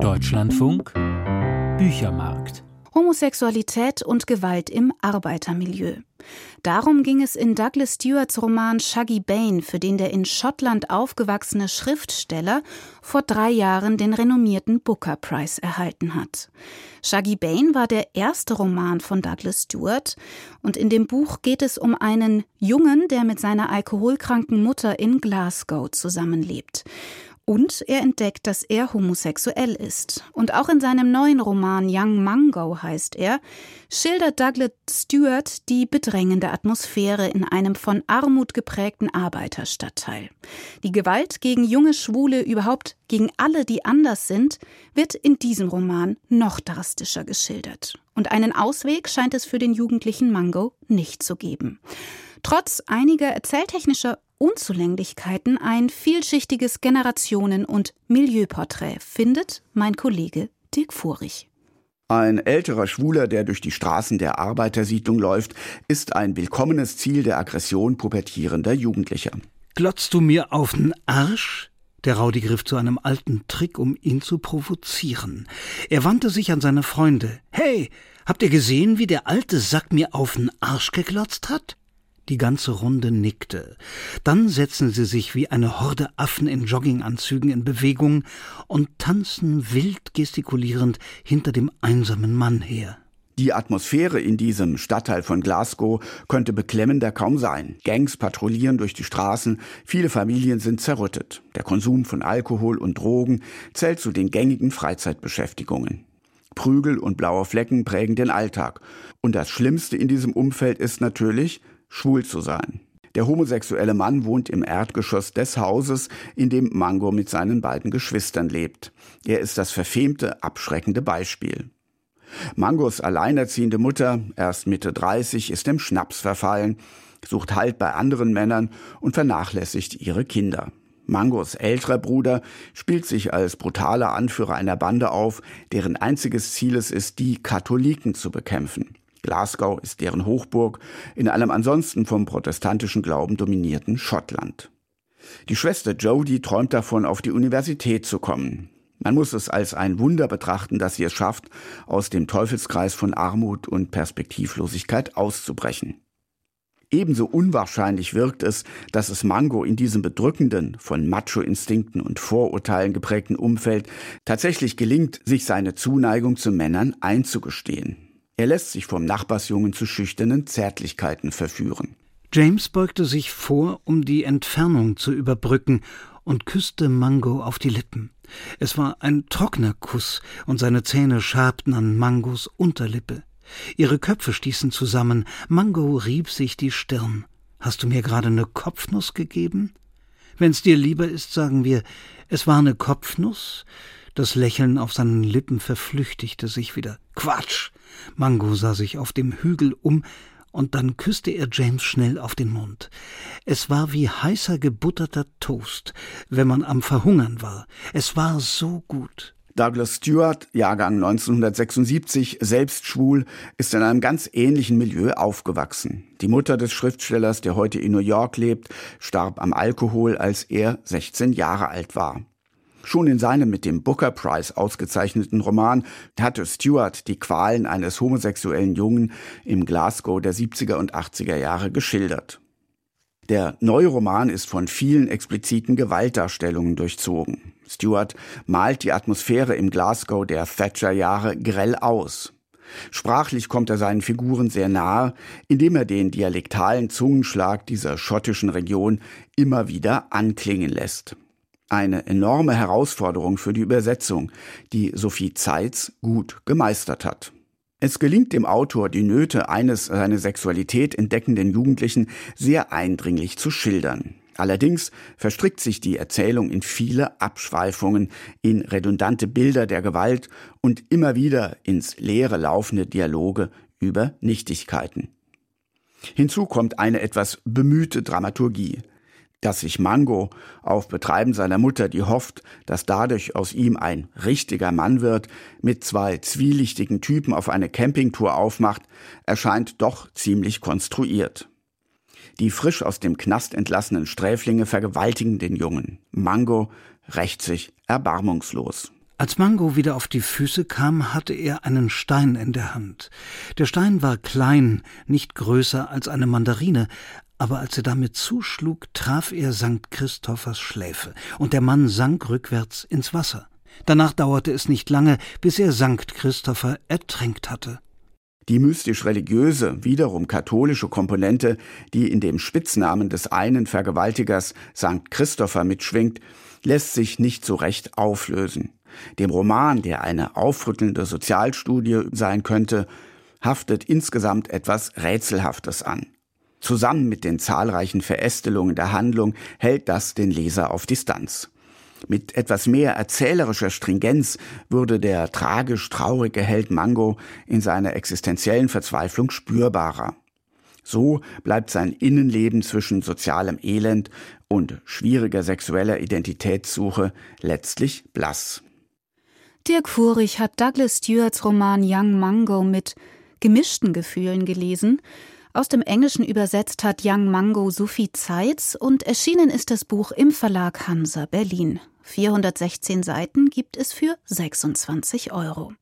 Deutschlandfunk Büchermarkt Homosexualität und Gewalt im Arbeitermilieu. Darum ging es in Douglas Stewarts Roman Shaggy Bane, für den der in Schottland aufgewachsene Schriftsteller vor drei Jahren den renommierten Booker Prize erhalten hat. Shaggy Bane war der erste Roman von Douglas Stewart und in dem Buch geht es um einen Jungen, der mit seiner alkoholkranken Mutter in Glasgow zusammenlebt. Und er entdeckt, dass er homosexuell ist. Und auch in seinem neuen Roman Young Mango heißt er, schildert Douglas Stewart die bedrängende Atmosphäre in einem von Armut geprägten Arbeiterstadtteil. Die Gewalt gegen junge Schwule, überhaupt gegen alle, die anders sind, wird in diesem Roman noch drastischer geschildert. Und einen Ausweg scheint es für den jugendlichen Mango nicht zu geben. Trotz einiger erzähltechnischer Unzulänglichkeiten ein vielschichtiges Generationen- und Milieuporträt, findet mein Kollege Dirk Furich. Ein älterer Schwuler, der durch die Straßen der Arbeitersiedlung läuft, ist ein willkommenes Ziel der Aggression pubertierender Jugendlicher. Glotzt du mir auf den Arsch? Der Raudi griff zu einem alten Trick, um ihn zu provozieren. Er wandte sich an seine Freunde. Hey, habt ihr gesehen, wie der alte Sack mir auf den Arsch geglotzt hat? Die ganze Runde nickte. Dann setzen sie sich wie eine Horde Affen in Jogginganzügen in Bewegung und tanzen wild gestikulierend hinter dem einsamen Mann her. Die Atmosphäre in diesem Stadtteil von Glasgow könnte beklemmender kaum sein. Gangs patrouillieren durch die Straßen, viele Familien sind zerrüttet. Der Konsum von Alkohol und Drogen zählt zu den gängigen Freizeitbeschäftigungen. Prügel und blaue Flecken prägen den Alltag. Und das Schlimmste in diesem Umfeld ist natürlich, schwul zu sein. Der homosexuelle Mann wohnt im Erdgeschoss des Hauses, in dem Mango mit seinen beiden Geschwistern lebt. Er ist das verfemte, abschreckende Beispiel. Mangos alleinerziehende Mutter, erst Mitte 30, ist im Schnaps verfallen, sucht Halt bei anderen Männern und vernachlässigt ihre Kinder. Mangos älterer Bruder spielt sich als brutaler Anführer einer Bande auf, deren einziges Ziel es ist, die Katholiken zu bekämpfen. Glasgow ist deren Hochburg in einem ansonsten vom protestantischen Glauben dominierten Schottland. Die Schwester Jodie träumt davon, auf die Universität zu kommen. Man muss es als ein Wunder betrachten, dass sie es schafft, aus dem Teufelskreis von Armut und Perspektivlosigkeit auszubrechen. Ebenso unwahrscheinlich wirkt es, dass es Mango in diesem bedrückenden, von Macho-Instinkten und Vorurteilen geprägten Umfeld tatsächlich gelingt, sich seine Zuneigung zu Männern einzugestehen. Er lässt sich vom Nachbarsjungen zu schüchternen Zärtlichkeiten verführen. James beugte sich vor, um die Entfernung zu überbrücken, und küsste Mango auf die Lippen. Es war ein trockener Kuss, und seine Zähne schabten an Mangos Unterlippe. Ihre Köpfe stießen zusammen. Mango rieb sich die Stirn. Hast du mir gerade eine Kopfnuss gegeben? Wenn's dir lieber ist, sagen wir, es war eine Kopfnuss? Das Lächeln auf seinen Lippen verflüchtigte sich wieder. Quatsch! Mango sah sich auf dem Hügel um, und dann küsste er James schnell auf den Mund. Es war wie heißer gebutterter Toast, wenn man am Verhungern war. Es war so gut. Douglas Stewart, Jahrgang 1976, selbst schwul, ist in einem ganz ähnlichen Milieu aufgewachsen. Die Mutter des Schriftstellers, der heute in New York lebt, starb am Alkohol, als er 16 Jahre alt war. Schon in seinem mit dem Booker Prize ausgezeichneten Roman hatte Stewart die Qualen eines homosexuellen Jungen im Glasgow der 70er und 80er Jahre geschildert. Der neue Roman ist von vielen expliziten Gewaltdarstellungen durchzogen. Stewart malt die Atmosphäre im Glasgow der Thatcher-Jahre grell aus. Sprachlich kommt er seinen Figuren sehr nahe, indem er den dialektalen Zungenschlag dieser schottischen Region immer wieder anklingen lässt. Eine enorme Herausforderung für die Übersetzung, die Sophie Zeitz gut gemeistert hat. Es gelingt dem Autor, die Nöte eines seine Sexualität entdeckenden Jugendlichen sehr eindringlich zu schildern. Allerdings verstrickt sich die Erzählung in viele Abschweifungen, in redundante Bilder der Gewalt und immer wieder ins leere laufende Dialoge über Nichtigkeiten. Hinzu kommt eine etwas bemühte Dramaturgie dass sich Mango auf Betreiben seiner Mutter, die hofft, dass dadurch aus ihm ein richtiger Mann wird, mit zwei zwielichtigen Typen auf eine Campingtour aufmacht, erscheint doch ziemlich konstruiert. Die frisch aus dem Knast entlassenen Sträflinge vergewaltigen den Jungen. Mango rächt sich erbarmungslos. Als Mango wieder auf die Füße kam, hatte er einen Stein in der Hand. Der Stein war klein, nicht größer als eine Mandarine, aber als er damit zuschlug, traf er St. Christophers Schläfe, und der Mann sank rückwärts ins Wasser. Danach dauerte es nicht lange, bis er St. Christopher ertränkt hatte. Die mystisch-religiöse, wiederum katholische Komponente, die in dem Spitznamen des einen Vergewaltigers St. Christopher mitschwingt, lässt sich nicht so recht auflösen. Dem Roman, der eine aufrüttelnde Sozialstudie sein könnte, haftet insgesamt etwas Rätselhaftes an. Zusammen mit den zahlreichen Verästelungen der Handlung hält das den Leser auf Distanz. Mit etwas mehr erzählerischer Stringenz würde der tragisch traurige Held Mango in seiner existenziellen Verzweiflung spürbarer. So bleibt sein Innenleben zwischen sozialem Elend und schwieriger sexueller Identitätssuche letztlich blass. Dirk Furich hat Douglas Stewarts Roman Young Mango mit gemischten Gefühlen gelesen. Aus dem Englischen übersetzt hat Young Mango Sophie Zeitz und erschienen ist das Buch im Verlag Hansa Berlin. 416 Seiten gibt es für 26 Euro.